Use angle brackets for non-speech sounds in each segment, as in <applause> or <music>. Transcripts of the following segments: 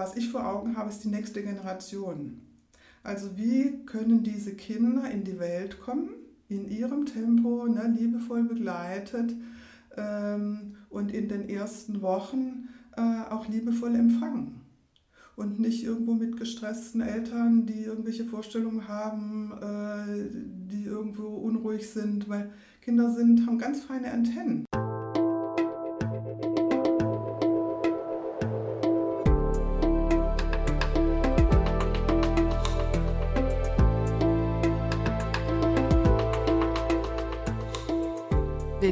was ich vor Augen habe, ist die nächste Generation. Also wie können diese Kinder in die Welt kommen, in ihrem Tempo, ne, liebevoll begleitet ähm, und in den ersten Wochen äh, auch liebevoll empfangen. Und nicht irgendwo mit gestressten Eltern, die irgendwelche Vorstellungen haben, äh, die irgendwo unruhig sind, weil Kinder sind, haben ganz feine Antennen.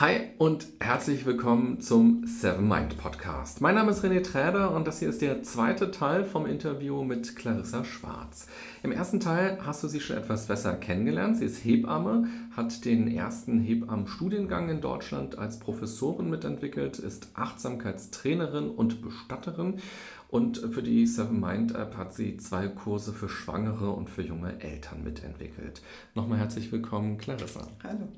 Hi und herzlich willkommen zum Seven Mind Podcast. Mein Name ist René Träder und das hier ist der zweite Teil vom Interview mit Clarissa Schwarz. Im ersten Teil hast du sie schon etwas besser kennengelernt. Sie ist Hebamme, hat den ersten Hebammenstudiengang in Deutschland als Professorin mitentwickelt, ist Achtsamkeitstrainerin und Bestatterin und für die Seven Mind App hat sie zwei Kurse für Schwangere und für junge Eltern mitentwickelt. Nochmal herzlich willkommen, Clarissa. Hallo.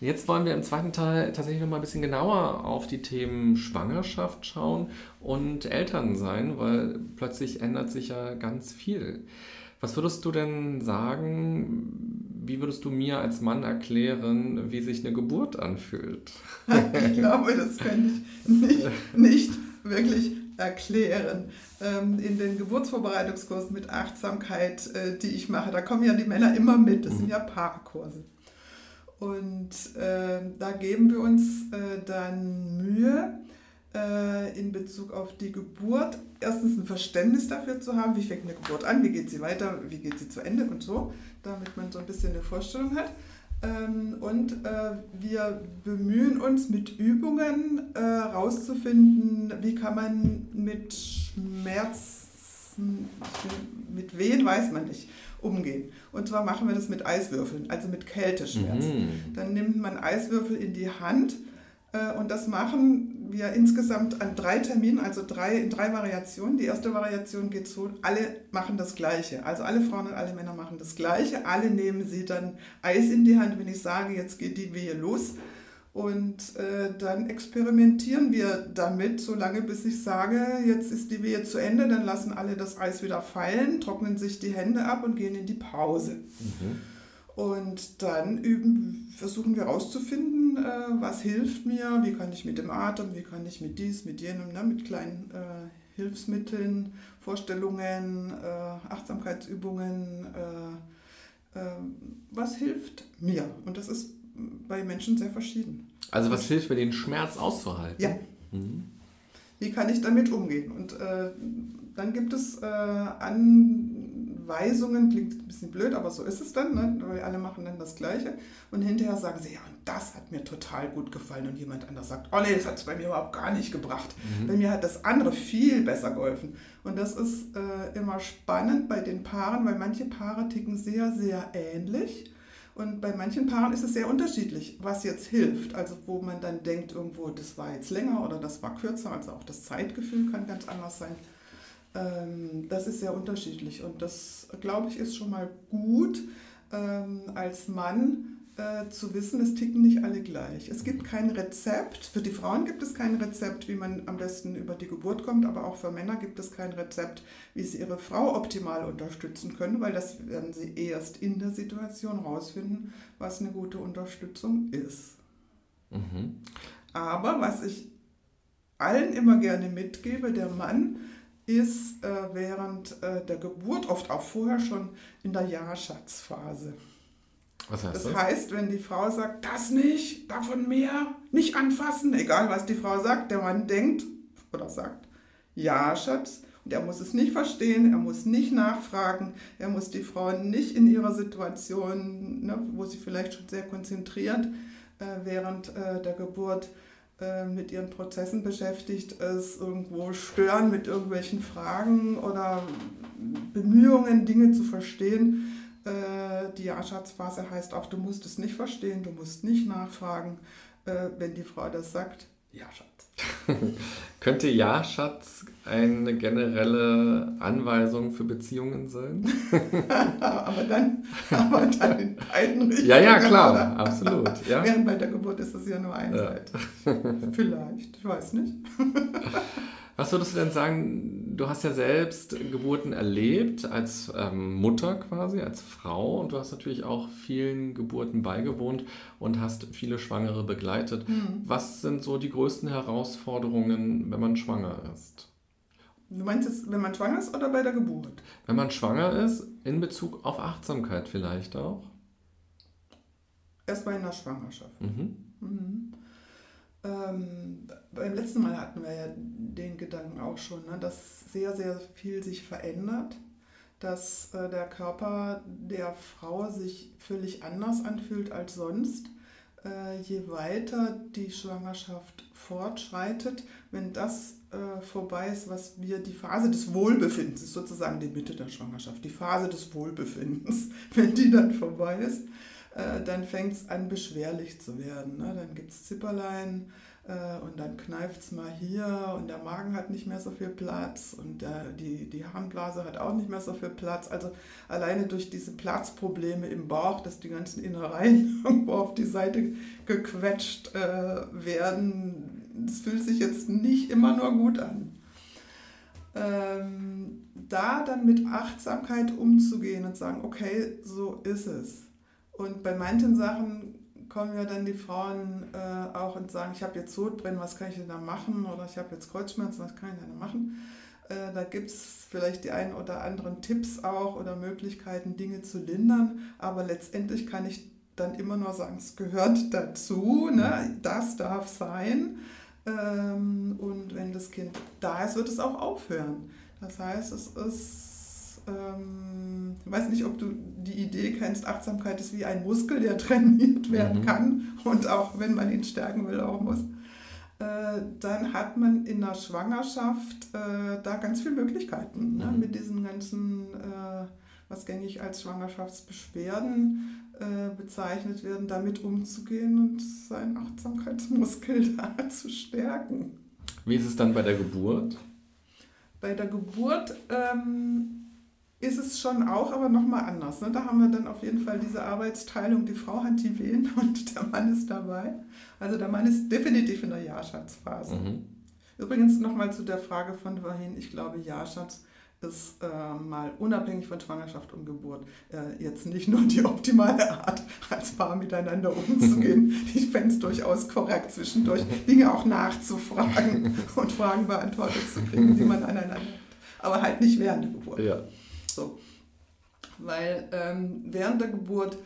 Jetzt wollen wir im zweiten Teil tatsächlich noch mal ein bisschen genauer auf die Themen Schwangerschaft schauen und Elternsein, weil plötzlich ändert sich ja ganz viel. Was würdest du denn sagen, wie würdest du mir als Mann erklären, wie sich eine Geburt anfühlt? <laughs> ich glaube, das kann ich nicht, nicht wirklich erklären. Ähm, in den Geburtsvorbereitungskursen mit Achtsamkeit, äh, die ich mache, da kommen ja die Männer immer mit. Das sind ja Paarkurse. Und äh, da geben wir uns äh, dann Mühe, äh, in Bezug auf die Geburt erstens ein Verständnis dafür zu haben, wie fängt eine Geburt an, wie geht sie weiter, wie geht sie zu Ende und so, damit man so ein bisschen eine Vorstellung hat. Ähm, und äh, wir bemühen uns mit Übungen herauszufinden, äh, wie kann man mit Schmerzen, mit Wehen weiß man nicht, umgehen. Und zwar machen wir das mit Eiswürfeln, also mit Kälteschmerzen. Mhm. Dann nimmt man Eiswürfel in die Hand äh, und das machen wir insgesamt an drei Terminen, also drei, in drei Variationen. Die erste Variation geht so, alle machen das Gleiche. Also alle Frauen und alle Männer machen das Gleiche. Alle nehmen sie dann Eis in die Hand, wenn ich sage, jetzt geht die Wehe los. Und äh, dann experimentieren wir damit, solange bis ich sage, jetzt ist die Wehe zu Ende, dann lassen alle das Eis wieder fallen, trocknen sich die Hände ab und gehen in die Pause. Mhm. Und dann üben, versuchen wir herauszufinden, äh, was hilft mir, wie kann ich mit dem Atem, wie kann ich mit dies, mit jenem, ne, mit kleinen äh, Hilfsmitteln, Vorstellungen, äh, Achtsamkeitsübungen, äh, äh, was hilft mir? Und das ist bei Menschen sehr verschieden. Also was hilft mir, den Schmerz auszuhalten? Ja. Mhm. Wie kann ich damit umgehen? Und äh, dann gibt es an Weisungen, klingt ein bisschen blöd, aber so ist es dann, ne? weil alle machen dann das Gleiche. Und hinterher sagen sie, ja, und das hat mir total gut gefallen. Und jemand anders sagt, oh nee, das hat es bei mir überhaupt gar nicht gebracht. Mhm. Bei mir hat das andere viel besser geholfen. Und das ist äh, immer spannend bei den Paaren, weil manche Paare ticken sehr, sehr ähnlich. Und bei manchen Paaren ist es sehr unterschiedlich, was jetzt hilft. Also wo man dann denkt, irgendwo, das war jetzt länger oder das war kürzer. Also auch das Zeitgefühl kann ganz anders sein. Ähm, das ist sehr unterschiedlich und das, glaube ich, ist schon mal gut ähm, als Mann äh, zu wissen, es ticken nicht alle gleich. Es gibt kein Rezept, für die Frauen gibt es kein Rezept, wie man am besten über die Geburt kommt, aber auch für Männer gibt es kein Rezept, wie sie ihre Frau optimal unterstützen können, weil das werden sie erst in der Situation rausfinden, was eine gute Unterstützung ist. Mhm. Aber was ich allen immer gerne mitgebe, der Mann, ist äh, während äh, der Geburt, oft auch vorher schon in der Ja-Schatzphase. Was heißt das? Das heißt, wenn die Frau sagt, das nicht, davon mehr, nicht anfassen, egal was die Frau sagt, der Mann denkt oder sagt, ja, Schatz, und er muss es nicht verstehen, er muss nicht nachfragen, er muss die Frau nicht in ihrer Situation, ne, wo sie vielleicht schon sehr konzentriert äh, während äh, der Geburt äh, mit ihren Prozessen beschäftigt ist, irgendwo stören mit irgendwelchen Fragen oder Bemühungen, Dinge zu verstehen. Äh, die Ja-Schatzphase heißt auch, du musst es nicht verstehen, du musst nicht nachfragen. Äh, wenn die Frau das sagt, Ja, Schatz. <laughs> Könnte Ja, Schatz eine generelle Anweisung für Beziehungen sein? <laughs> aber, dann, aber dann in beiden Richtungen. <laughs> Ja, ja, klar, oder? absolut. Ja. Während bei der Geburt ist es ja nur eine ja. Seite. Vielleicht, ich weiß nicht. Was würdest du denn sagen, du hast ja selbst Geburten erlebt, als ähm, Mutter quasi, als Frau und du hast natürlich auch vielen Geburten beigewohnt und hast viele Schwangere begleitet. Mhm. Was sind so die größten Herausforderungen, wenn man schwanger ist? Du meinst jetzt, wenn man schwanger ist oder bei der Geburt? Wenn man schwanger ist, in Bezug auf Achtsamkeit vielleicht auch? Erstmal in der Schwangerschaft. Mhm. Mhm. Ähm, beim letzten Mal hatten wir ja den Gedanken auch schon, ne, dass sehr, sehr viel sich verändert, dass äh, der Körper der Frau sich völlig anders anfühlt als sonst. Äh, je weiter die Schwangerschaft fortschreitet, wenn das äh, vorbei ist, was wir die Phase des Wohlbefindens, ist sozusagen die Mitte der Schwangerschaft, die Phase des Wohlbefindens, <laughs> wenn die dann vorbei ist, äh, dann fängt es an beschwerlich zu werden. Ne? Dann gibt es Zipperlein, und dann kneift es mal hier und der Magen hat nicht mehr so viel Platz und der, die, die Harnblase hat auch nicht mehr so viel Platz. Also alleine durch diese Platzprobleme im Bauch, dass die ganzen Innereien <laughs> irgendwo auf die Seite gequetscht äh, werden, das fühlt sich jetzt nicht immer nur gut an. Ähm, da dann mit Achtsamkeit umzugehen und sagen, okay, so ist es. Und bei manchen Sachen kommen ja dann die Frauen äh, auch und sagen, ich habe jetzt Sodbrennen, was kann ich denn da machen? Oder ich habe jetzt Kreuzschmerzen, was kann ich denn da machen? Äh, da gibt es vielleicht die einen oder anderen Tipps auch oder Möglichkeiten, Dinge zu lindern. Aber letztendlich kann ich dann immer nur sagen, es gehört dazu, ne? das darf sein. Ähm, und wenn das Kind da ist, wird es auch aufhören. Das heißt, es ist ähm, ich weiß nicht, ob du die Idee kennst, Achtsamkeit ist wie ein Muskel, der <laughs> trainiert werden mhm. kann und auch wenn man ihn stärken will, auch muss. Äh, dann hat man in der Schwangerschaft äh, da ganz viele Möglichkeiten ne? mhm. mit diesen ganzen, äh, was gängig als Schwangerschaftsbeschwerden äh, bezeichnet werden, damit umzugehen und seinen Achtsamkeitsmuskel <laughs> da zu stärken. Wie ist es dann bei der Geburt? Bei der Geburt ähm, ist es schon auch, aber nochmal anders. Ne? Da haben wir dann auf jeden Fall diese Arbeitsteilung, die Frau hat die Wehen <laughs> und der Mann ist dabei. Also der Mann ist definitiv in der Jahrschatz-Phase. Mhm. Übrigens nochmal zu der Frage von vorhin, ich glaube, Jahrschatz ist äh, mal unabhängig von Schwangerschaft und Geburt äh, jetzt nicht nur die optimale Art, als Paar miteinander umzugehen. <laughs> ich fände es durchaus korrekt, zwischendurch Dinge auch nachzufragen <laughs> und Fragen beantwortet zu kriegen, die man aneinander hat. Aber halt nicht während der Geburt. Ja. So. Weil ähm, während der Geburt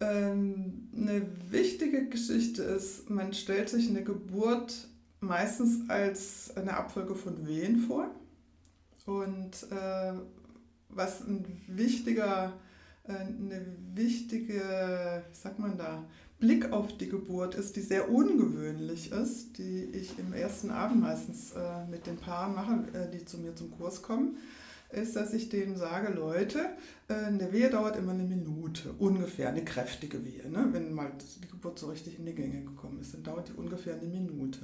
ähm, eine wichtige Geschichte ist, man stellt sich eine Geburt meistens als eine Abfolge von Wehen vor. Und äh, was ein wichtiger, äh, eine wichtige, wie sagt man da, Blick auf die Geburt ist, die sehr ungewöhnlich ist, die ich im ersten Abend meistens äh, mit den Paaren mache, äh, die zu mir zum Kurs kommen ist, dass ich denen sage, Leute, äh, eine Wehe dauert immer eine Minute, ungefähr, eine kräftige Wehe. Ne? Wenn mal die Geburt so richtig in die Gänge gekommen ist, dann dauert die ungefähr eine Minute.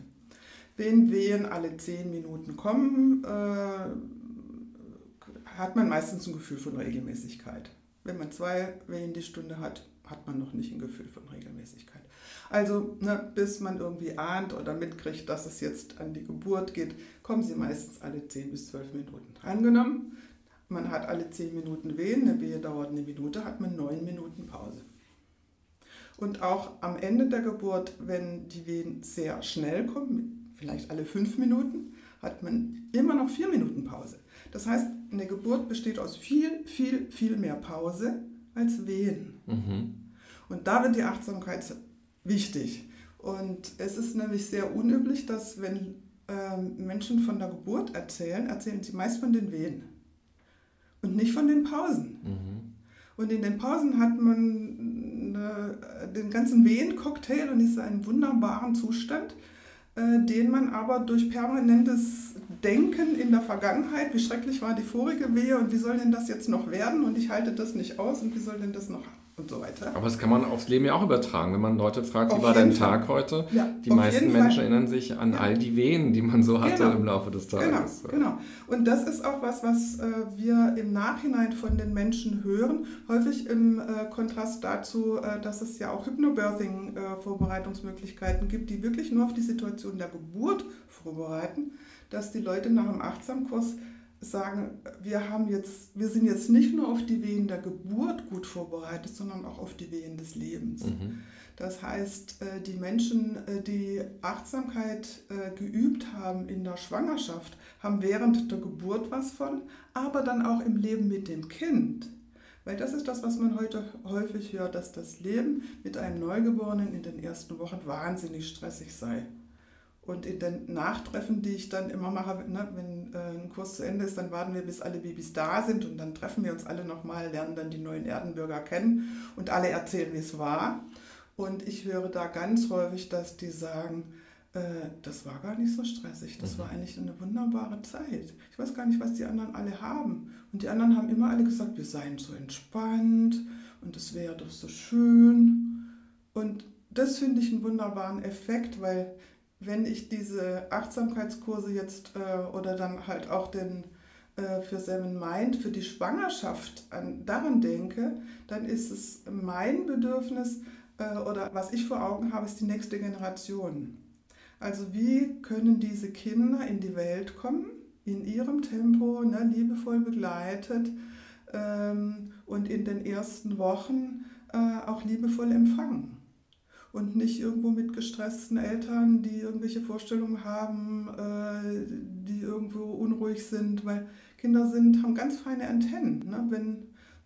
Wenn Wehen alle zehn Minuten kommen, äh, hat man meistens ein Gefühl von Regelmäßigkeit. Wenn man zwei Wehen die Stunde hat, hat man noch nicht ein Gefühl von Regelmäßigkeit. Also ne, bis man irgendwie ahnt oder mitkriegt, dass es jetzt an die Geburt geht, kommen sie meistens alle 10 bis 12 Minuten. Angenommen, man hat alle 10 Minuten Wehen, eine Wehe dauert eine Minute, hat man 9 Minuten Pause. Und auch am Ende der Geburt, wenn die Wehen sehr schnell kommen, vielleicht alle 5 Minuten, hat man immer noch 4 Minuten Pause. Das heißt, eine Geburt besteht aus viel, viel, viel mehr Pause als Wehen. Mhm. Und da wird die Achtsamkeit wichtig. Und es ist nämlich sehr unüblich, dass wenn ähm, Menschen von der Geburt erzählen, erzählen sie meist von den Wehen und nicht von den Pausen. Mhm. Und in den Pausen hat man äh, den ganzen Wehencocktail und ist einen wunderbaren Zustand, äh, den man aber durch permanentes denken in der Vergangenheit, wie schrecklich war die vorige Wehe und wie soll denn das jetzt noch werden und ich halte das nicht aus und wie soll denn das noch und so weiter. Aber das kann man aufs Leben ja auch übertragen, wenn man Leute fragt, auf wie war dein Fall. Tag heute? Ja, die meisten Menschen erinnern sich an ja. all die Wehen, die man so hatte genau. im Laufe des Tages. Genau, genau. Und das ist auch was, was äh, wir im Nachhinein von den Menschen hören, häufig im äh, Kontrast dazu, äh, dass es ja auch Hypnobirthing-Vorbereitungsmöglichkeiten äh, gibt, die wirklich nur auf die Situation der Geburt vorbereiten, dass die Leute nach dem Achtsamkurs sagen, wir, haben jetzt, wir sind jetzt nicht nur auf die Wehen der Geburt gut vorbereitet, sondern auch auf die Wehen des Lebens. Mhm. Das heißt, äh, die Menschen, äh, die Achtsamkeit äh, geübt haben in der Schwangerschaft, haben während der Geburt was von, aber dann auch im Leben mit dem Kind. Weil das ist das, was man heute häufig hört, dass das Leben mit einem Neugeborenen in den ersten Wochen wahnsinnig stressig sei. Und in den Nachtreffen, die ich dann immer mache, ne, wenn äh, ein Kurs zu Ende ist, dann warten wir, bis alle Babys da sind und dann treffen wir uns alle nochmal, lernen dann die neuen Erdenbürger kennen und alle erzählen, wie es war. Und ich höre da ganz häufig, dass die sagen, äh, das war gar nicht so stressig, das mhm. war eigentlich eine wunderbare Zeit. Ich weiß gar nicht, was die anderen alle haben. Und die anderen haben immer alle gesagt, wir seien so entspannt und es wäre doch so schön. Und das finde ich einen wunderbaren Effekt, weil wenn ich diese Achtsamkeitskurse jetzt äh, oder dann halt auch den äh, für Seven Mind, für die Schwangerschaft an, daran denke, dann ist es mein Bedürfnis äh, oder was ich vor Augen habe, ist die nächste Generation. Also wie können diese Kinder in die Welt kommen, in ihrem Tempo, ne, liebevoll begleitet ähm, und in den ersten Wochen äh, auch liebevoll empfangen und nicht irgendwo mit gestressten Eltern, die irgendwelche Vorstellungen haben, äh, die irgendwo unruhig sind, weil Kinder sind, haben ganz feine Antennen. Ne? Wenn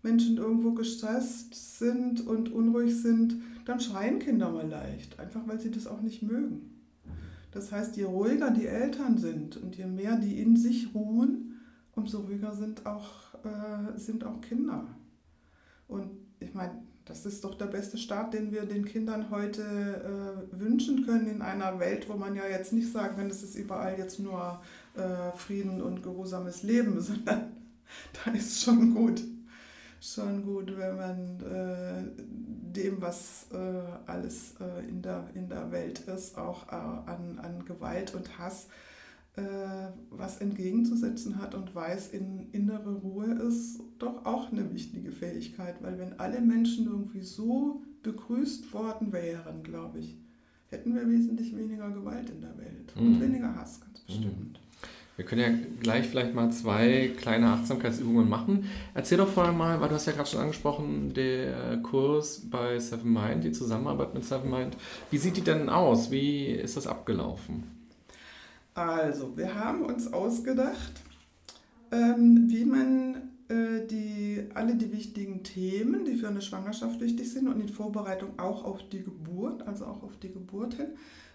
Menschen irgendwo gestresst sind und unruhig sind, dann schreien Kinder mal leicht, einfach weil sie das auch nicht mögen. Das heißt, je ruhiger die Eltern sind und je mehr die in sich ruhen, umso ruhiger sind auch, äh, sind auch Kinder. Und ich meine, das ist doch der beste Start, den wir den Kindern heute äh, wünschen können in einer Welt, wo man ja jetzt nicht sagen kann, es ist überall jetzt nur äh, Frieden und geruhsames Leben, <laughs> sondern da ist schon gut, schon gut, wenn man äh, dem, was äh, alles äh, in, der, in der Welt ist, auch äh, an, an Gewalt und Hass äh, was entgegenzusetzen hat und weiß, in innere Ruhe ist doch auch eine wichtige Fähigkeit, weil wenn alle Menschen irgendwie so begrüßt worden wären, glaube ich, hätten wir wesentlich weniger Gewalt in der Welt mhm. und weniger Hass, ganz mhm. bestimmt. Wir können ja gleich vielleicht mal zwei kleine Achtsamkeitsübungen machen. Erzähl doch vorher mal, weil du hast ja gerade schon angesprochen, der Kurs bei Seven Mind, die Zusammenarbeit mit Seven Mind. Wie sieht die denn aus? Wie ist das abgelaufen? Also, wir haben uns ausgedacht, ähm, wie man äh, die, alle die wichtigen Themen, die für eine Schwangerschaft wichtig sind und in Vorbereitung auch auf die Geburt, also auch auf die Geburt hin,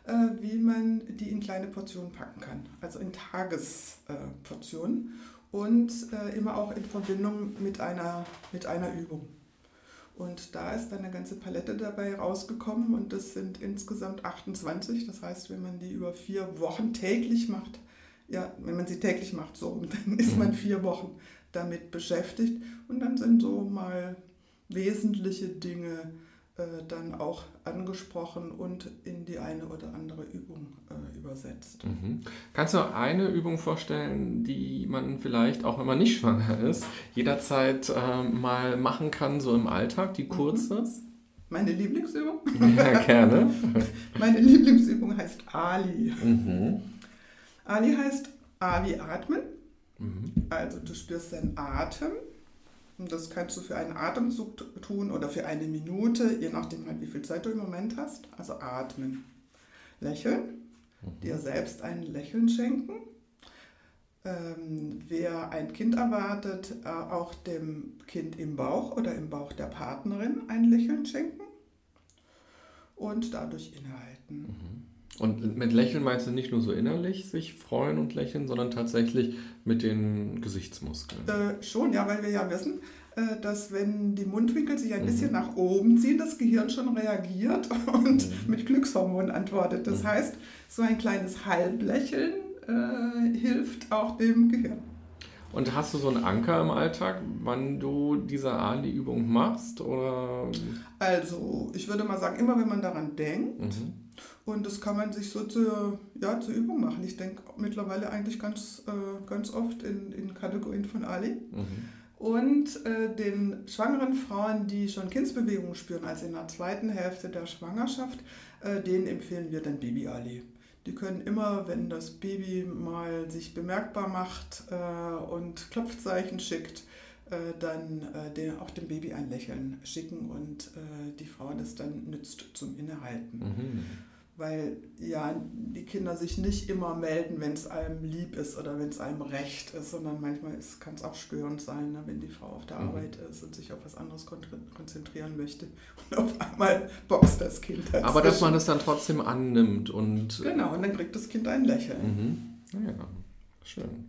äh, wie man die in kleine Portionen packen kann, also in Tagesportionen und äh, immer auch in Verbindung mit einer, mit einer Übung. Und da ist dann eine ganze Palette dabei rausgekommen und das sind insgesamt 28. Das heißt, wenn man die über vier Wochen täglich macht, ja, wenn man sie täglich macht, so, <laughs> dann ist man mhm. vier Wochen damit beschäftigt. Und dann sind so mal wesentliche Dinge äh, dann auch angesprochen und in die eine oder andere Übung äh, übersetzt. Mhm. Kannst du eine Übung vorstellen, die man vielleicht, auch wenn man nicht <laughs> schwanger ist, jederzeit äh, mal machen kann, so im Alltag, die kurz mhm. ist? Meine Lieblingsübung? <laughs> Ja, gerne. <laughs> Meine Lieblingsübung heißt Ali. Mhm. Ali heißt A wie atmen. Mhm. Also du spürst deinen Atem und das kannst du für einen Atemzug tun oder für eine Minute, je nachdem halt, wie viel Zeit du im Moment hast. Also atmen. Lächeln, mhm. dir selbst ein Lächeln schenken. Ähm, wer ein Kind erwartet, äh, auch dem Kind im Bauch oder im Bauch der Partnerin ein Lächeln schenken und dadurch innehalten. Mhm. Und mit Lächeln meinst du nicht nur so innerlich sich freuen und lächeln, sondern tatsächlich mit den Gesichtsmuskeln? Äh, schon, ja, weil wir ja wissen, äh, dass wenn die Mundwinkel sich ein mhm. bisschen nach oben ziehen, das Gehirn schon reagiert <laughs> und mhm. mit Glückshormonen antwortet. Das mhm. heißt, so ein kleines Halblächeln äh, hilft auch dem Gehirn. Und hast du so einen Anker im Alltag, wann du diese Ali-Übung machst? Oder? Also, ich würde mal sagen, immer wenn man daran denkt, mhm. und das kann man sich so zur, ja, zur Übung machen. Ich denke mittlerweile eigentlich ganz, äh, ganz oft in, in Kategorien von Ali. Mhm. Und äh, den schwangeren Frauen, die schon Kindsbewegungen spüren, also in der zweiten Hälfte der Schwangerschaft, äh, denen empfehlen wir dann Baby Ali. Die können immer, wenn das Baby mal sich bemerkbar macht äh, und Klopfzeichen schickt, dann äh, den, auch dem Baby ein Lächeln schicken und äh, die Frau das dann nützt zum Innehalten. Mhm weil ja die Kinder sich nicht immer melden, wenn es einem lieb ist oder wenn es einem recht ist, sondern manchmal kann es auch störend sein, ne, wenn die Frau auf der mhm. Arbeit ist und sich auf was anderes konzentrieren möchte und auf einmal boxt das Kind. Dazwischen. Aber dass man es dann trotzdem annimmt und... Genau, und dann kriegt das Kind ein Lächeln. Mhm. Ja, schön.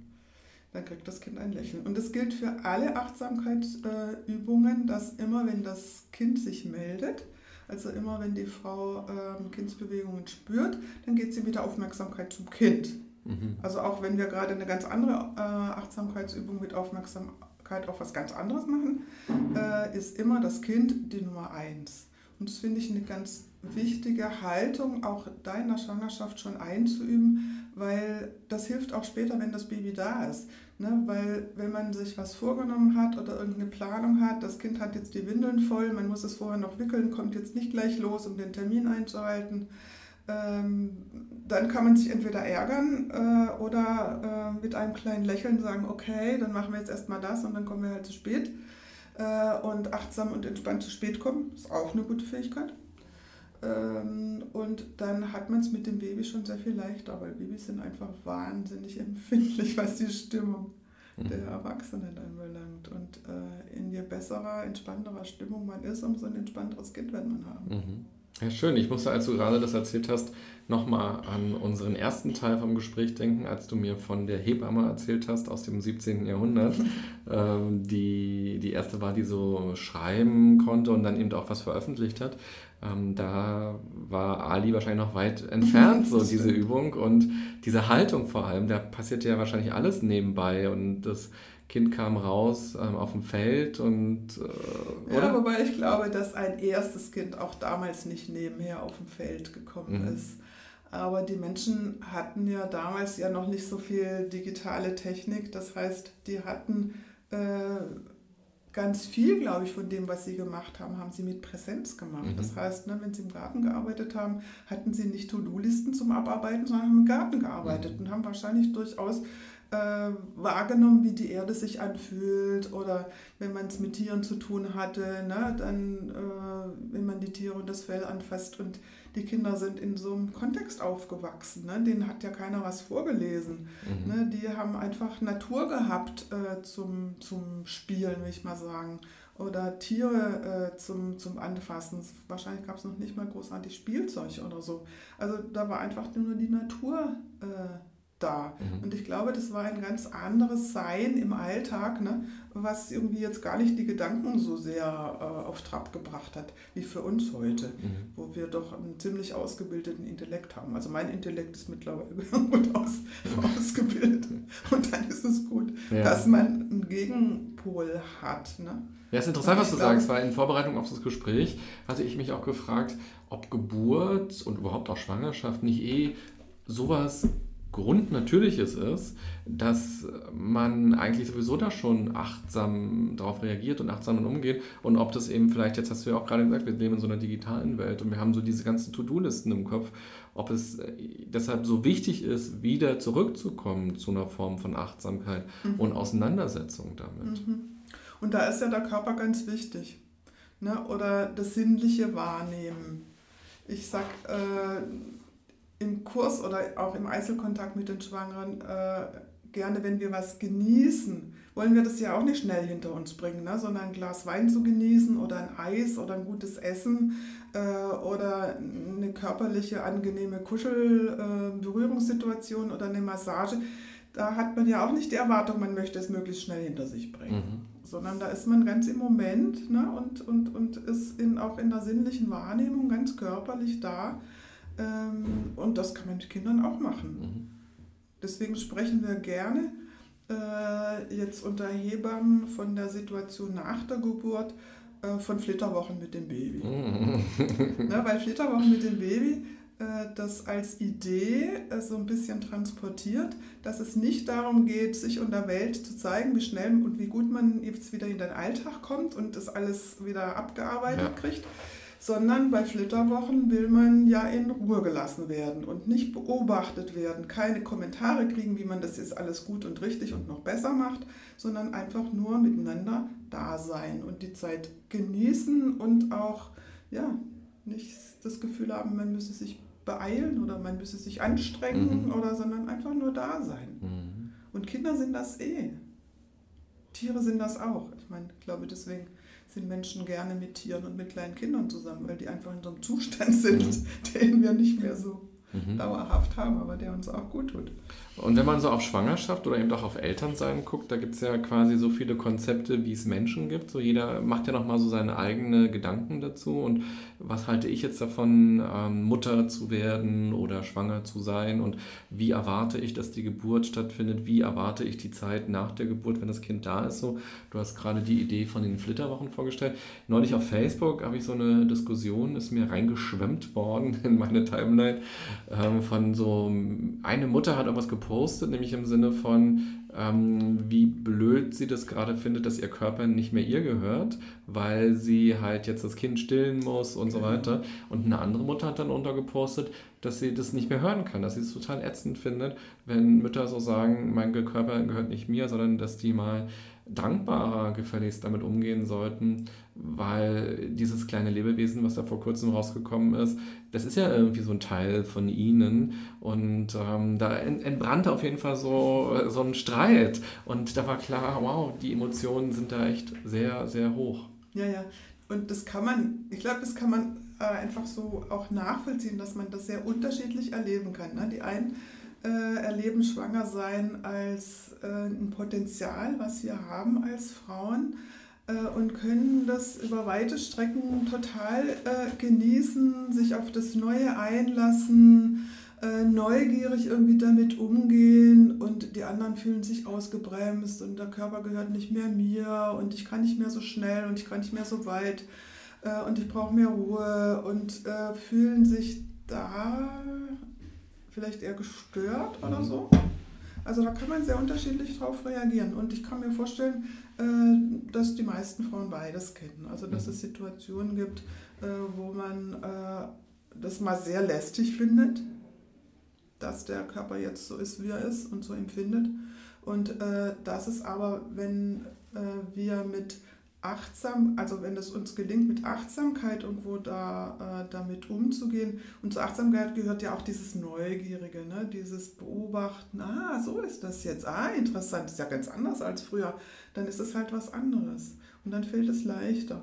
Dann kriegt das Kind ein Lächeln. Und das gilt für alle Achtsamkeitsübungen, dass immer, wenn das Kind sich meldet, also immer, wenn die Frau ähm, Kindsbewegungen spürt, dann geht sie mit der Aufmerksamkeit zum Kind. Mhm. Also auch wenn wir gerade eine ganz andere äh, Achtsamkeitsübung mit Aufmerksamkeit auf was ganz anderes machen, äh, ist immer das Kind die Nummer eins. Und das finde ich eine ganz wichtige Haltung, auch da in der Schwangerschaft schon einzuüben, weil das hilft auch später, wenn das Baby da ist. Ne? Weil wenn man sich was vorgenommen hat oder irgendeine Planung hat, das Kind hat jetzt die Windeln voll, man muss es vorher noch wickeln, kommt jetzt nicht gleich los, um den Termin einzuhalten, ähm, dann kann man sich entweder ärgern äh, oder äh, mit einem kleinen Lächeln sagen, okay, dann machen wir jetzt erstmal das und dann kommen wir halt zu spät. Äh, und achtsam und entspannt zu spät kommen, ist auch eine gute Fähigkeit. Ähm, und dann hat man es mit dem Baby schon sehr viel leichter, weil Babys sind einfach wahnsinnig empfindlich, <laughs> was die Stimmung mhm. der Erwachsenen anbelangt. Und äh, in je besserer, entspannterer Stimmung man ist, umso ein entspannteres Kind wird man haben. Mhm. Ja, schön. Ich musste, als du gerade das erzählt hast, nochmal an unseren ersten Teil vom Gespräch denken, als du mir von der Hebamme erzählt hast aus dem 17. Jahrhundert. <laughs> ähm, die, die erste war, die so schreiben konnte und dann eben auch was veröffentlicht hat. Ähm, da war Ali wahrscheinlich noch weit entfernt, <laughs> so diese Übung und diese Haltung vor allem. Da passierte ja wahrscheinlich alles nebenbei und das Kind kam raus ähm, auf dem Feld und. Äh, ja, wobei ich glaube, dass ein erstes Kind auch damals nicht nebenher auf dem Feld gekommen mhm. ist. Aber die Menschen hatten ja damals ja noch nicht so viel digitale Technik. Das heißt, die hatten äh, ganz viel, glaube ich, von dem, was sie gemacht haben, haben sie mit Präsenz gemacht. Mhm. Das heißt, ne, wenn sie im Garten gearbeitet haben, hatten sie nicht To-Do-Listen zum Abarbeiten, sondern haben im Garten gearbeitet mhm. und haben wahrscheinlich durchaus äh, wahrgenommen, wie die Erde sich anfühlt oder wenn man es mit Tieren zu tun hatte, ne, dann, äh, wenn man die Tiere und das Fell anfasst und die Kinder sind in so einem Kontext aufgewachsen, ne, denen hat ja keiner was vorgelesen. Mhm. Ne, die haben einfach Natur gehabt äh, zum, zum Spielen, will ich mal sagen oder Tiere äh, zum, zum Anfassen. Wahrscheinlich gab es noch nicht mal großartig Spielzeug oder so. Also da war einfach nur die Natur äh, da. Mhm. Und ich glaube, das war ein ganz anderes Sein im Alltag, ne, was irgendwie jetzt gar nicht die Gedanken so sehr äh, auf Trab gebracht hat, wie für uns heute, mhm. wo wir doch einen ziemlich ausgebildeten Intellekt haben. Also mein Intellekt ist mittlerweile <laughs> gut aus, mhm. ausgebildet. <laughs> Und dann ist es gut, ja. dass man einen Gegenpol hat. Ne? Ja, ist interessant, was du glaube, sagst, weil in Vorbereitung auf das Gespräch hatte ich mich auch gefragt, ob Geburt und überhaupt auch Schwangerschaft nicht eh sowas Grundnatürliches ist, dass man eigentlich sowieso da schon achtsam darauf reagiert und achtsam umgeht. Und ob das eben vielleicht, jetzt hast du ja auch gerade gesagt, wir leben in so einer digitalen Welt und wir haben so diese ganzen To-Do-Listen im Kopf, ob es äh, deshalb so wichtig ist, wieder zurückzukommen zu einer Form von Achtsamkeit mhm. und Auseinandersetzung damit. Mhm. Und da ist ja der Körper ganz wichtig. Ne? Oder das sinnliche Wahrnehmen. Ich sag, äh, im Kurs oder auch im Einzelkontakt mit den Schwangeren äh, gerne, wenn wir was genießen, wollen wir das ja auch nicht schnell hinter uns bringen, ne? sondern ein Glas Wein zu genießen oder ein Eis oder ein gutes Essen äh, oder eine körperliche, angenehme Kuschel-Berührungssituation äh, oder eine Massage. Da hat man ja auch nicht die Erwartung, man möchte es möglichst schnell hinter sich bringen. Mhm. Sondern da ist man ganz im Moment ne? und, und, und ist in, auch in der sinnlichen Wahrnehmung ganz körperlich da ähm, und das kann man mit Kindern auch machen. Deswegen sprechen wir gerne äh, jetzt unter Hebammen von der Situation nach der Geburt äh, von Flitterwochen mit dem Baby. Mhm. ne, weil Flitterwochen mit dem Baby äh, das als Idee äh, so ein bisschen transportiert, dass es nicht darum geht, sich und der Welt zu zeigen, wie schnell und wie gut man jetzt wieder in den Alltag kommt und das alles wieder abgearbeitet ja. kriegt, sondern bei Flitterwochen will man ja in Ruhe gelassen werden und nicht beobachtet werden, keine Kommentare kriegen, wie man das jetzt alles gut und richtig und noch besser macht, sondern einfach nur miteinander da sein und die Zeit genießen und auch ja, nicht das Gefühl haben, man müsse sich beeilen oder man müsse sich anstrengen mhm. oder sondern einfach nur da sein. Mhm. Und Kinder sind das eh. Tiere sind das auch. Ich meine, ich glaube, deswegen sind Menschen gerne mit Tieren und mit kleinen Kindern zusammen, weil die einfach in so einem Zustand sind, mhm. <laughs> den wir nicht mehr so mhm. dauerhaft haben, aber der uns auch gut tut. Und wenn man so auf Schwangerschaft oder eben auch auf Elternsein guckt, da gibt es ja quasi so viele Konzepte, wie es Menschen gibt. So jeder macht ja nochmal so seine eigenen Gedanken dazu. Und was halte ich jetzt davon, ähm, Mutter zu werden oder schwanger zu sein? Und wie erwarte ich, dass die Geburt stattfindet? Wie erwarte ich die Zeit nach der Geburt, wenn das Kind da ist? So, du hast gerade die Idee von den Flitterwochen vorgestellt. Neulich auf Facebook habe ich so eine Diskussion, ist mir reingeschwemmt worden <laughs> in meine Timeline ähm, von so, eine Mutter hat irgendwas gepostet gepostet, nämlich im Sinne von, ähm, wie blöd sie das gerade findet, dass ihr Körper nicht mehr ihr gehört, weil sie halt jetzt das Kind stillen muss und so weiter. Und eine andere Mutter hat dann untergepostet, dass sie das nicht mehr hören kann, dass sie es total ätzend findet, wenn Mütter so sagen, mein Körper gehört nicht mir, sondern dass die mal dankbarer gefälligst damit umgehen sollten, weil dieses kleine Lebewesen, was da vor kurzem rausgekommen ist, das ist ja irgendwie so ein Teil von ihnen und ähm, da entbrannte auf jeden Fall so, so ein Streit und da war klar, wow, die Emotionen sind da echt sehr, sehr hoch. Ja, ja. Und das kann man, ich glaube, das kann man äh, einfach so auch nachvollziehen, dass man das sehr unterschiedlich erleben kann. Ne? Die einen äh, erleben Schwangersein als äh, ein Potenzial, was wir haben als Frauen äh, und können das über weite Strecken total äh, genießen, sich auf das Neue einlassen, äh, neugierig irgendwie damit umgehen und die anderen fühlen sich ausgebremst und der Körper gehört nicht mehr mir und ich kann nicht mehr so schnell und ich kann nicht mehr so weit und ich brauche mehr Ruhe und fühlen sich da vielleicht eher gestört oder mhm. so. Also da kann man sehr unterschiedlich drauf reagieren. Und ich kann mir vorstellen, äh, dass die meisten Frauen beides kennen. Also dass mhm. es Situationen gibt, äh, wo man äh, das mal sehr lästig findet, dass der Körper jetzt so ist, wie er ist und so empfindet. Und dass es aber, wenn wir mit achtsam, also wenn es uns gelingt, mit Achtsamkeit irgendwo da äh, damit umzugehen. Und zur Achtsamkeit gehört ja auch dieses Neugierige, ne? dieses Beobachten, ah, so ist das jetzt, ah, interessant, ist ja ganz anders als früher. Dann ist es halt was anderes. Und dann fällt es leichter.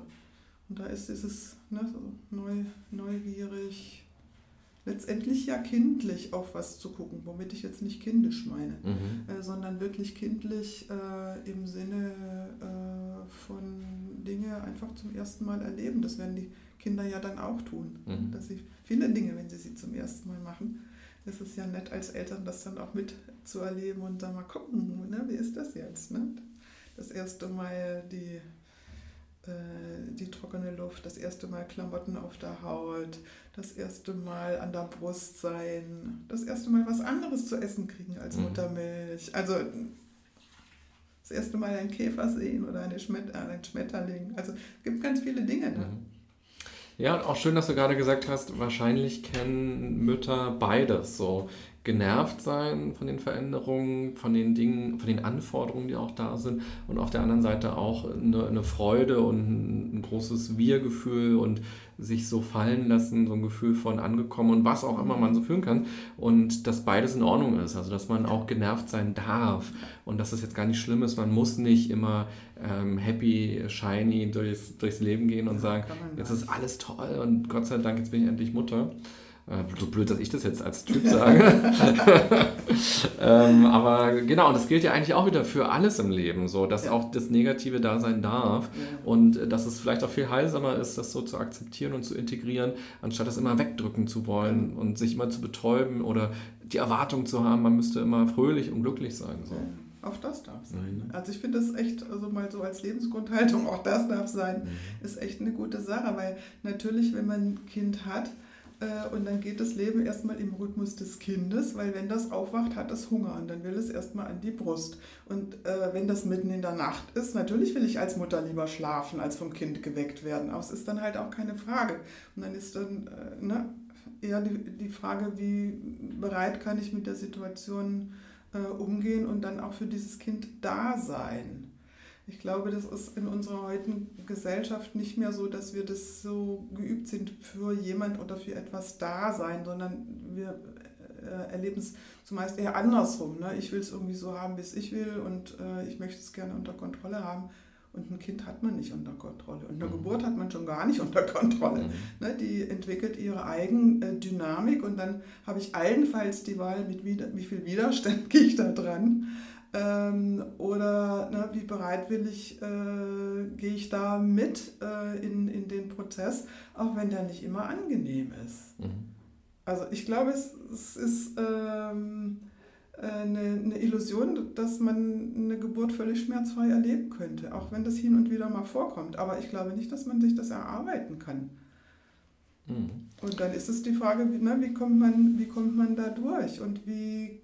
Und da ist dieses ne, so neu, neugierig, letztendlich ja kindlich auf was zu gucken, womit ich jetzt nicht kindisch meine, mhm. äh, sondern wirklich kindlich äh, im Sinne äh, von Dinge einfach zum ersten Mal erleben. Das werden die Kinder ja dann auch tun. Mhm. Dass sie viele Dinge, wenn sie sie zum ersten Mal machen, ist es ja nett als Eltern, das dann auch mitzuerleben und dann mal gucken, ne, wie ist das jetzt? Ne? Das erste Mal die äh, die trockene Luft, das erste Mal Klamotten auf der Haut, das erste Mal an der Brust sein, das erste Mal was anderes zu essen kriegen als mhm. Muttermilch. Also das erste Mal einen Käfer sehen oder eine Schmet äh, einen Schmetterling. Also es gibt ganz viele Dinge. Ne? Mhm. Ja, und auch schön, dass du gerade gesagt hast, wahrscheinlich kennen Mütter beides. So genervt sein von den Veränderungen, von den Dingen, von den Anforderungen, die auch da sind. Und auf der anderen Seite auch eine, eine Freude und ein, großes Wir-Gefühl und sich so fallen lassen, so ein Gefühl von angekommen und was auch immer man so fühlen kann. Und dass beides in Ordnung ist, also dass man auch genervt sein darf und dass es jetzt gar nicht schlimm ist, man muss nicht immer ähm, happy, shiny durchs, durchs Leben gehen und sagen, jetzt ist alles toll und Gott sei Dank, jetzt bin ich endlich Mutter so blöd, dass ich das jetzt als Typ sage. <laughs> ähm, aber genau, und das gilt ja eigentlich auch wieder für alles im Leben, so dass ja. auch das Negative da sein darf ja. und dass es vielleicht auch viel heilsamer ist, das so zu akzeptieren und zu integrieren, anstatt es immer wegdrücken zu wollen und sich immer zu betäuben oder die Erwartung zu haben, man müsste immer fröhlich und glücklich sein. So. Auch das darf sein. Mhm. Also ich finde das echt, also mal so als Lebensgrundhaltung, auch das darf sein, mhm. ist echt eine gute Sache, weil natürlich, wenn man ein Kind hat, äh, und dann geht das Leben erstmal im Rhythmus des Kindes, weil wenn das aufwacht, hat es Hunger und dann will es erstmal an die Brust. Und äh, wenn das mitten in der Nacht ist, natürlich will ich als Mutter lieber schlafen, als vom Kind geweckt werden. Aber es ist dann halt auch keine Frage. Und dann ist dann äh, ne, eher die, die Frage, wie bereit kann ich mit der Situation äh, umgehen und dann auch für dieses Kind da sein. Ich glaube, das ist in unserer heutigen Gesellschaft nicht mehr so, dass wir das so geübt sind, für jemand oder für etwas da sein, sondern wir äh, erleben es zumeist eher andersrum. Ne? Ich will es irgendwie so haben, wie es ich will und äh, ich möchte es gerne unter Kontrolle haben. Und ein Kind hat man nicht unter Kontrolle. Und eine mhm. Geburt hat man schon gar nicht <laughs> unter Kontrolle. Mhm. Ne? Die entwickelt ihre eigene Dynamik und dann habe ich allenfalls die Wahl, mit wie, wie viel Widerstand <laughs> gehe ich da dran. Ähm, oder ne, wie bereitwillig äh, gehe ich da mit äh, in, in den Prozess, auch wenn der nicht immer angenehm ist. Mhm. Also ich glaube, es, es ist ähm, äh, eine, eine, Illusion, dass man eine Geburt völlig schmerzfrei erleben könnte, auch wenn das hin und wieder mal vorkommt. Aber ich glaube nicht, dass man sich das erarbeiten kann. Mhm. Und dann ist es die Frage, wie, ne, wie, kommt man, wie kommt man da durch und wie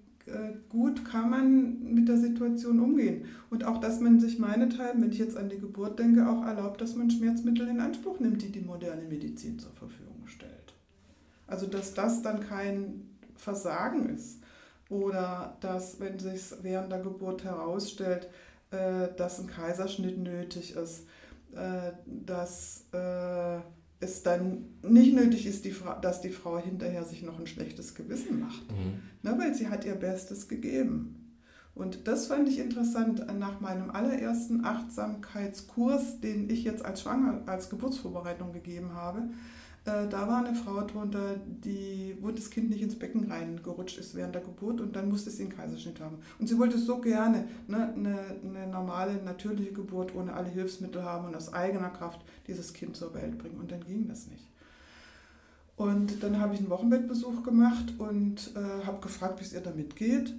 gut kann man mit der Situation umgehen. Und auch, dass man sich meinethalben, wenn ich jetzt an die Geburt denke, auch erlaubt, dass man Schmerzmittel in Anspruch nimmt, die die moderne Medizin zur Verfügung stellt. Also, dass das dann kein Versagen ist. Oder dass, wenn sich während der Geburt herausstellt, äh, dass ein Kaiserschnitt nötig ist, äh, dass es dann nicht nötig ist, die dass die Frau hinterher sich noch ein schlechtes Gewissen macht, mhm. ne, weil sie hat ihr Bestes gegeben. Und das fand ich interessant nach meinem allerersten Achtsamkeitskurs, den ich jetzt als Schwanger, als Geburtsvorbereitung gegeben habe. Äh, da war eine Frau drunter, die, wo das Kind nicht ins Becken reingerutscht ist während der Geburt und dann musste sie einen Kaiserschnitt haben. Und sie wollte so gerne ne, eine, eine normale, natürliche Geburt ohne alle Hilfsmittel haben und aus eigener Kraft dieses Kind zur Welt bringen. Und dann ging das nicht. Und dann habe ich einen Wochenbettbesuch gemacht und äh, habe gefragt, wie es ihr damit geht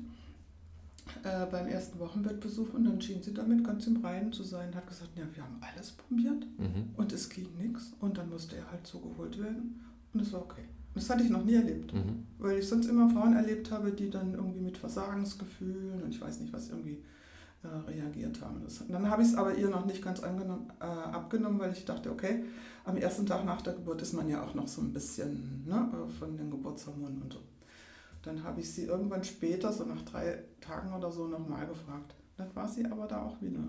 äh, beim ersten Wochenbettbesuch und dann schien sie damit ganz im Reinen zu sein. Hat gesagt, ja, wir haben alles probiert mhm. und es ging nichts und dann musste er halt so geholt werden und es war okay. Das hatte ich noch nie erlebt, mhm. weil ich sonst immer Frauen erlebt habe, die dann irgendwie mit Versagensgefühlen und ich weiß nicht was irgendwie äh, reagiert haben. Das, dann habe ich es aber ihr noch nicht ganz angenommen, äh, abgenommen, weil ich dachte, okay, am ersten Tag nach der Geburt ist man ja auch noch so ein bisschen ne, von den Geburtshormonen und so. Dann habe ich sie irgendwann später, so nach drei Tagen oder so, nochmal gefragt. Dann war sie aber da auch wieder.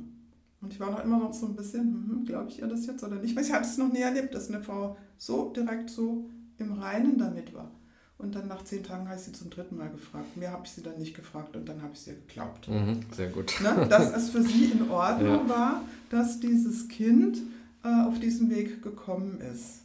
Und ich war noch immer noch so ein bisschen, hm, glaube ich ihr das jetzt oder nicht? Weil ich habe es noch nie erlebt, dass eine Frau so direkt so im Reinen damit war. Und dann nach zehn Tagen habe ich sie zum dritten Mal gefragt. Mehr habe ich sie dann nicht gefragt und dann habe ich sie geglaubt. Mhm, sehr gut. Ne? Dass es für sie in Ordnung ja. war, dass dieses Kind äh, auf diesen Weg gekommen ist.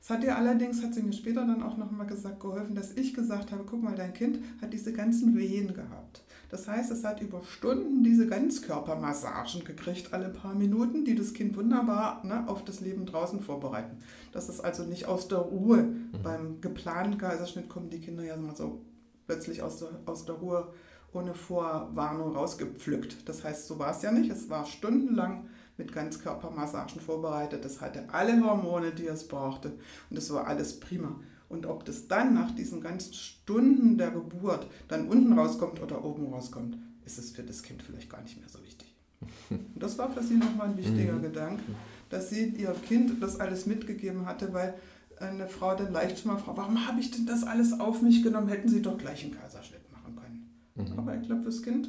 Es hat ihr allerdings, hat sie mir später dann auch nochmal gesagt, geholfen, dass ich gesagt habe, guck mal, dein Kind hat diese ganzen Wehen gehabt. Das heißt, es hat über Stunden diese Ganzkörpermassagen gekriegt, alle paar Minuten, die das Kind wunderbar ne, auf das Leben draußen vorbereiten. Das ist also nicht aus der Ruhe. Mhm. Beim geplanten Kaiserschnitt kommen die Kinder ja mal so plötzlich aus der, aus der Ruhe ohne Vorwarnung rausgepflückt. Das heißt, so war es ja nicht. Es war stundenlang mit Ganzkörpermassagen vorbereitet. Das hatte alle Hormone, die es brauchte. Und das war alles prima. Und ob das dann nach diesen ganzen Stunden der Geburt dann unten rauskommt oder oben rauskommt, ist es für das Kind vielleicht gar nicht mehr so wichtig. <laughs> Und das war für sie nochmal ein wichtiger mhm. Gedanke, dass sie ihrem Kind das alles mitgegeben hatte, weil eine Frau dann leicht schon mal fragt, warum habe ich denn das alles auf mich genommen? Hätten sie doch gleich einen Kaiserschnitt machen können. Mhm. Aber ich glaube, fürs Kind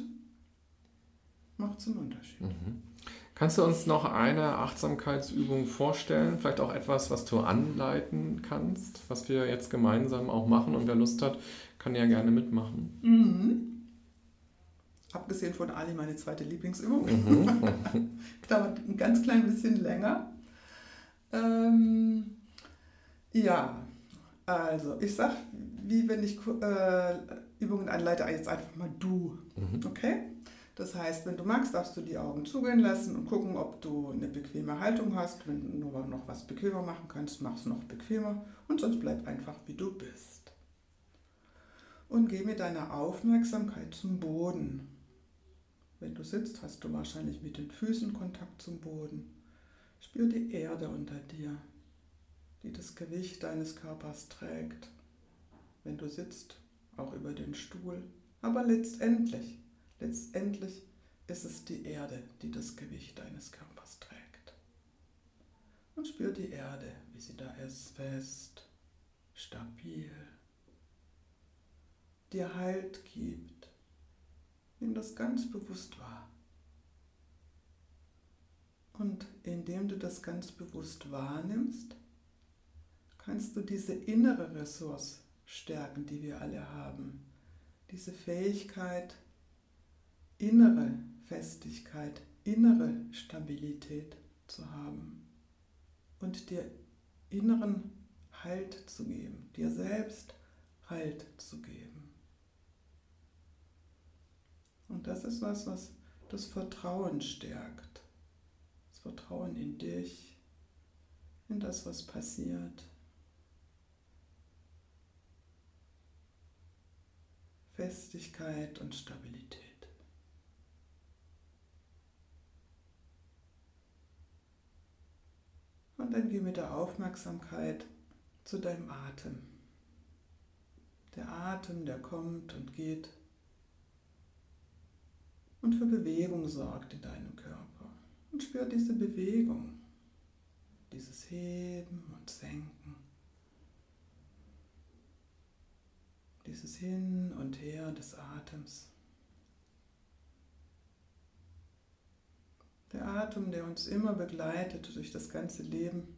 macht es einen Unterschied. Mhm. Kannst du uns noch eine Achtsamkeitsübung vorstellen? Vielleicht auch etwas, was du anleiten kannst, was wir jetzt gemeinsam auch machen und wer Lust hat, kann ja gerne mitmachen. Mhm. Abgesehen von Ali meine zweite Lieblingsübung. Mhm. <laughs> Dauert ein ganz klein bisschen länger. Ähm, ja, Also, ich sag, wie wenn ich äh, Übungen anleite, jetzt einfach mal du. Mhm. Okay? Das heißt, wenn du magst, darfst du die Augen zugehen lassen und gucken, ob du eine bequeme Haltung hast. Wenn du nur noch was bequemer machen kannst, mach es noch bequemer und sonst bleib einfach wie du bist. Und geh mit deiner Aufmerksamkeit zum Boden. Wenn du sitzt, hast du wahrscheinlich mit den Füßen Kontakt zum Boden. Spür die Erde unter dir, die das Gewicht deines Körpers trägt. Wenn du sitzt, auch über den Stuhl. Aber letztendlich Letztendlich ist es die Erde, die das Gewicht deines Körpers trägt. Und spür die Erde, wie sie da ist, fest, stabil, dir Halt gibt. Nimm das ganz bewusst wahr. Und indem du das ganz bewusst wahrnimmst, kannst du diese innere Ressource stärken, die wir alle haben. Diese Fähigkeit, innere Festigkeit, innere Stabilität zu haben und dir inneren Halt zu geben, dir selbst Halt zu geben. Und das ist was, was das Vertrauen stärkt. Das Vertrauen in dich, in das, was passiert. Festigkeit und Stabilität. Und dann geh mit der Aufmerksamkeit zu deinem Atem. Der Atem, der kommt und geht und für Bewegung sorgt in deinem Körper. Und spür diese Bewegung, dieses Heben und Senken, dieses Hin und Her des Atems. Der Atem, der uns immer begleitet durch das ganze Leben.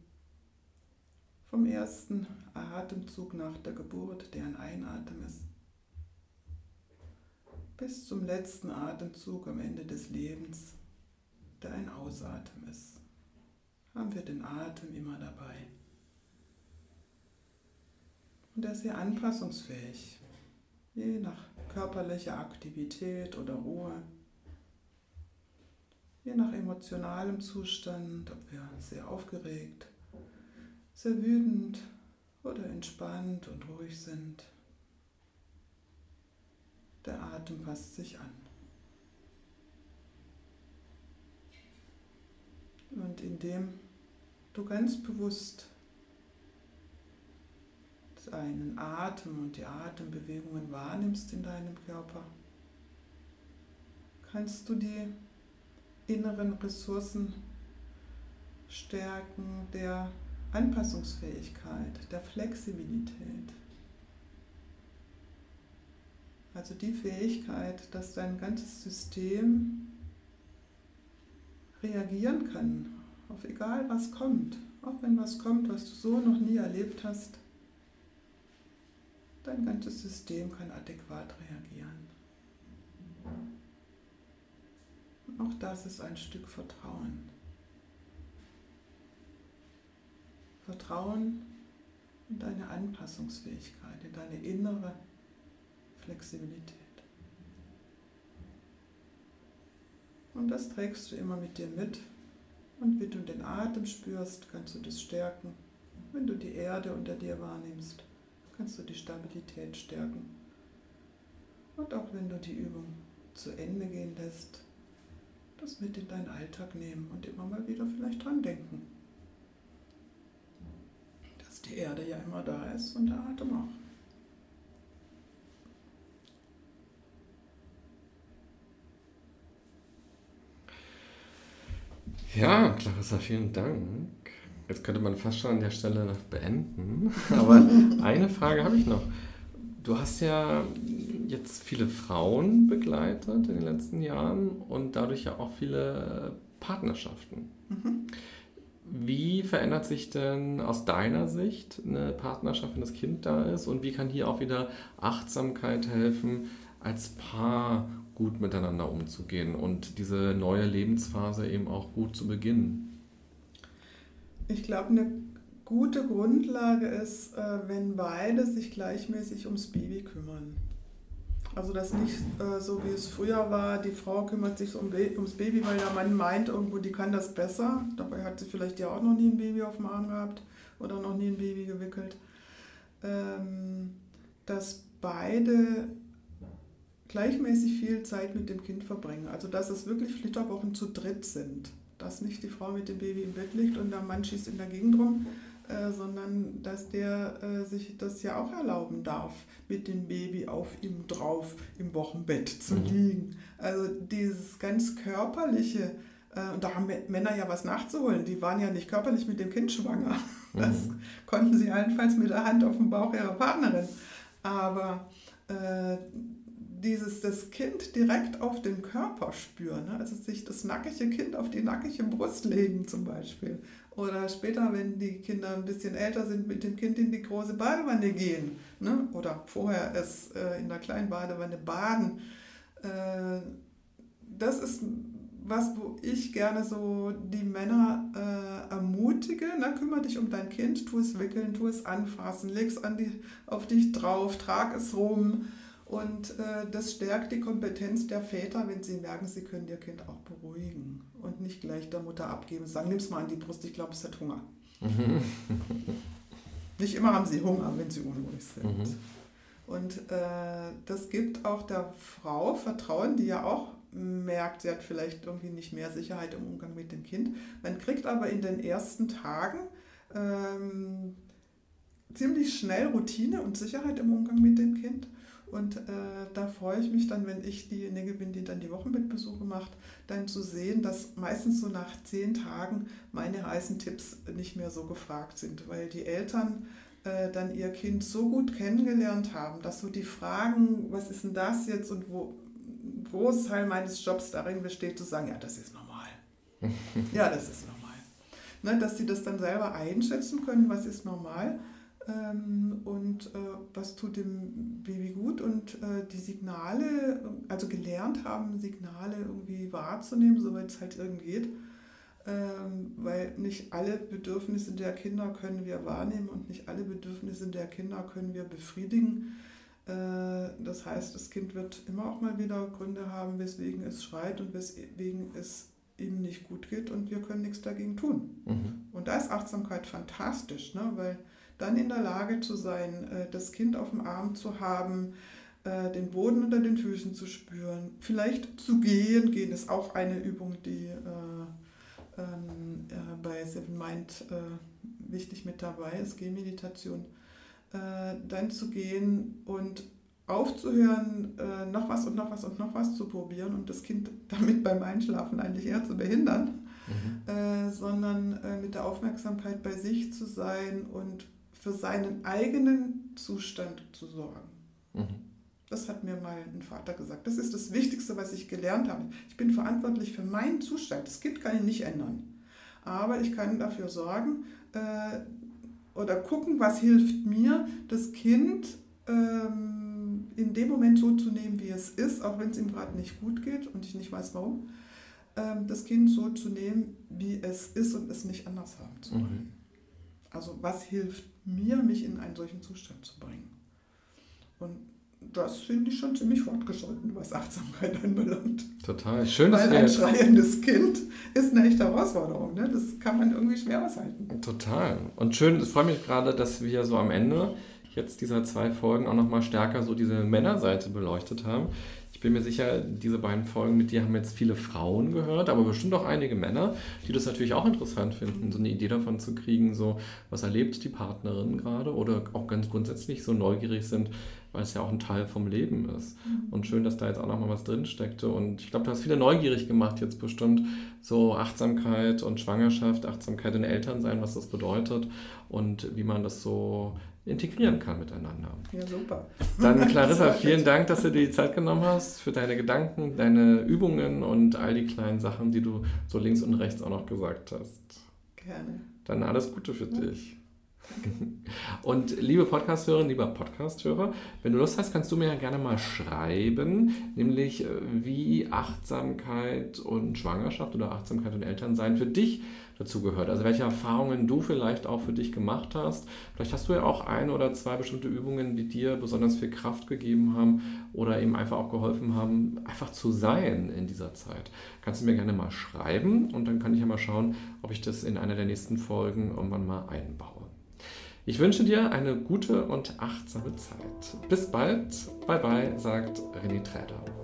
Vom ersten Atemzug nach der Geburt, der ein Einatmen ist, bis zum letzten Atemzug am Ende des Lebens, der ein Ausatmen ist, haben wir den Atem immer dabei. Und er ist sehr anpassungsfähig, je nach körperlicher Aktivität oder Ruhe je nach emotionalem Zustand, ob wir sehr aufgeregt, sehr wütend oder entspannt und ruhig sind. Der Atem passt sich an. Und indem du ganz bewusst deinen Atem und die Atembewegungen wahrnimmst in deinem Körper, kannst du die inneren Ressourcen stärken, der Anpassungsfähigkeit, der Flexibilität. Also die Fähigkeit, dass dein ganzes System reagieren kann auf egal was kommt, auch wenn was kommt, was du so noch nie erlebt hast. Dein ganzes System kann adäquat reagieren. Auch das ist ein Stück Vertrauen. Vertrauen in deine Anpassungsfähigkeit, in deine innere Flexibilität. Und das trägst du immer mit dir mit. Und wie du den Atem spürst, kannst du das stärken. Wenn du die Erde unter dir wahrnimmst, kannst du die Stabilität stärken. Und auch wenn du die Übung zu Ende gehen lässt, das mit in deinen Alltag nehmen und immer mal wieder vielleicht dran denken. Dass die Erde ja immer da ist und der Atem auch. Ja, Clarissa, vielen Dank. Jetzt könnte man fast schon an der Stelle beenden. <laughs> Aber <laughs> eine Frage habe ich noch. Du hast ja jetzt viele Frauen begleitet in den letzten Jahren und dadurch ja auch viele Partnerschaften. Mhm. Wie verändert sich denn aus deiner Sicht eine Partnerschaft, wenn das Kind da ist? Und wie kann hier auch wieder Achtsamkeit helfen, als Paar gut miteinander umzugehen und diese neue Lebensphase eben auch gut zu beginnen? Ich glaube, eine gute Grundlage ist, äh, wenn beide sich gleichmäßig ums Baby kümmern. Also das nicht äh, so wie es früher war, die Frau kümmert sich um ums Baby, weil der Mann meint irgendwo, die kann das besser. Dabei hat sie vielleicht ja auch noch nie ein Baby auf dem Arm gehabt oder noch nie ein Baby gewickelt. Ähm, dass beide gleichmäßig viel Zeit mit dem Kind verbringen. Also dass es wirklich Flitterwochen zu dritt sind. Dass nicht die Frau mit dem Baby im Bett liegt und der Mann schießt in der Gegend rum, äh, sondern dass der äh, sich das ja auch erlauben darf, mit dem Baby auf ihm drauf im Wochenbett zu mhm. liegen. Also dieses ganz körperliche, äh, und da haben Männer ja was nachzuholen, die waren ja nicht körperlich mit dem Kind schwanger. Das mhm. konnten sie allenfalls mit der Hand auf dem Bauch ihrer Partnerin. Aber äh, dieses das Kind direkt auf den Körper spüren, ne? also sich das nackige Kind auf die nackige Brust legen zum Beispiel oder später, wenn die Kinder ein bisschen älter sind, mit dem Kind in die große Badewanne gehen. Ne? Oder vorher es äh, in der kleinen Badewanne baden. Äh, das ist was, wo ich gerne so die Männer äh, ermutige. Ne? Kümmere dich um dein Kind, tu es wickeln, tu es anfassen, leg es an die, auf dich drauf, trag es rum. Und äh, das stärkt die Kompetenz der Väter, wenn sie merken, sie können ihr Kind auch beruhigen und nicht gleich der Mutter abgeben. Sagen, nimm es mal an die Brust, ich glaube, es hat Hunger. Mhm. <laughs> nicht immer haben sie Hunger, wenn sie unruhig sind. Mhm. Und äh, das gibt auch der Frau Vertrauen, die ja auch merkt, sie hat vielleicht irgendwie nicht mehr Sicherheit im Umgang mit dem Kind. Man kriegt aber in den ersten Tagen ähm, ziemlich schnell Routine und Sicherheit im Umgang mit dem Kind. Freue ich mich dann, wenn ich diejenige bin, die dann die Wochenbettbesuche macht, dann zu sehen, dass meistens so nach zehn Tagen meine heißen Tipps nicht mehr so gefragt sind, weil die Eltern äh, dann ihr Kind so gut kennengelernt haben, dass so die Fragen, was ist denn das jetzt und wo, ein Großteil meines Jobs darin besteht, zu sagen, ja, das ist normal. <laughs> ja, das ist normal. Ne, dass sie das dann selber einschätzen können, was ist normal ähm, und äh, was tut dem Baby gut und äh, die Signale, also gelernt haben, Signale irgendwie wahrzunehmen, soweit es halt irgendwie geht. Ähm, weil nicht alle Bedürfnisse der Kinder können wir wahrnehmen und nicht alle Bedürfnisse der Kinder können wir befriedigen. Äh, das heißt, das Kind wird immer auch mal wieder Gründe haben, weswegen es schreit und weswegen es ihm nicht gut geht und wir können nichts dagegen tun. Mhm. Und da ist Achtsamkeit fantastisch, ne? weil dann in der Lage zu sein, äh, das Kind auf dem Arm zu haben, äh, den Boden unter den Füßen zu spüren, vielleicht zu gehen. Gehen ist auch eine Übung, die äh, ähm, bei Seven Mind wichtig mit dabei ist, Gehmeditation. Dann zu gehen und aufzuhören, noch was und noch was und noch was zu probieren und das Kind <laughs> damit beim Einschlafen eigentlich eher zu behindern, mhm. sondern mit der Aufmerksamkeit bei sich zu sein und für seinen eigenen Zustand zu sorgen. Mhm. Das hat mir mal ein Vater gesagt. Das ist das Wichtigste, was ich gelernt habe. Ich bin verantwortlich für meinen Zustand. Das Kind kann ich nicht ändern. Aber ich kann dafür sorgen äh, oder gucken, was hilft mir, das Kind ähm, in dem Moment so zu nehmen, wie es ist, auch wenn es ihm gerade nicht gut geht und ich nicht weiß warum. Ähm, das Kind so zu nehmen, wie es ist und es nicht anders haben zu wollen. Mhm. Also was hilft mir, mich in einen solchen Zustand zu bringen? Und das finde ich schon ziemlich fortgeschritten, was Achtsamkeit <laughs> anbelangt. Total. Schön, dass Weil ein schreiendes Kind ist eine echte Herausforderung. Ne? Das kann man irgendwie schwer aushalten. Total. Und schön, es freut mich gerade, dass wir so am Ende jetzt dieser zwei Folgen auch nochmal stärker so diese Männerseite beleuchtet haben bin mir sicher, diese beiden Folgen mit dir haben jetzt viele Frauen gehört, aber bestimmt auch einige Männer, die das natürlich auch interessant finden, so eine Idee davon zu kriegen, so was erlebt die Partnerin gerade oder auch ganz grundsätzlich so neugierig sind, weil es ja auch ein Teil vom Leben ist. Mhm. Und schön, dass da jetzt auch nochmal was drin steckte. Und ich glaube, du hast viele neugierig gemacht jetzt bestimmt, so Achtsamkeit und Schwangerschaft, Achtsamkeit in Elternsein, was das bedeutet und wie man das so integrieren kann miteinander. Ja, super. Dann <laughs> Clarissa, vielen Dank, dass du dir die Zeit genommen hast für deine Gedanken, deine Übungen und all die kleinen Sachen, die du so links und rechts auch noch gesagt hast. Gerne. Dann alles Gute für ja. dich. <laughs> Und liebe Podcasthörerinnen, lieber Podcasthörer, wenn du Lust hast, kannst du mir ja gerne mal schreiben, nämlich äh, wie Achtsamkeit und Schwangerschaft oder Achtsamkeit und Elternsein für dich dazu gehört. Also welche Erfahrungen du vielleicht auch für dich gemacht hast. Vielleicht hast du ja auch ein oder zwei bestimmte Übungen, die dir besonders viel Kraft gegeben haben oder eben einfach auch geholfen haben, einfach zu sein in dieser Zeit. Kannst du mir gerne mal schreiben und dann kann ich ja mal schauen, ob ich das in einer der nächsten Folgen irgendwann mal einbaue. Ich wünsche dir eine gute und achtsame Zeit. Bis bald. Bye bye, sagt René Träder.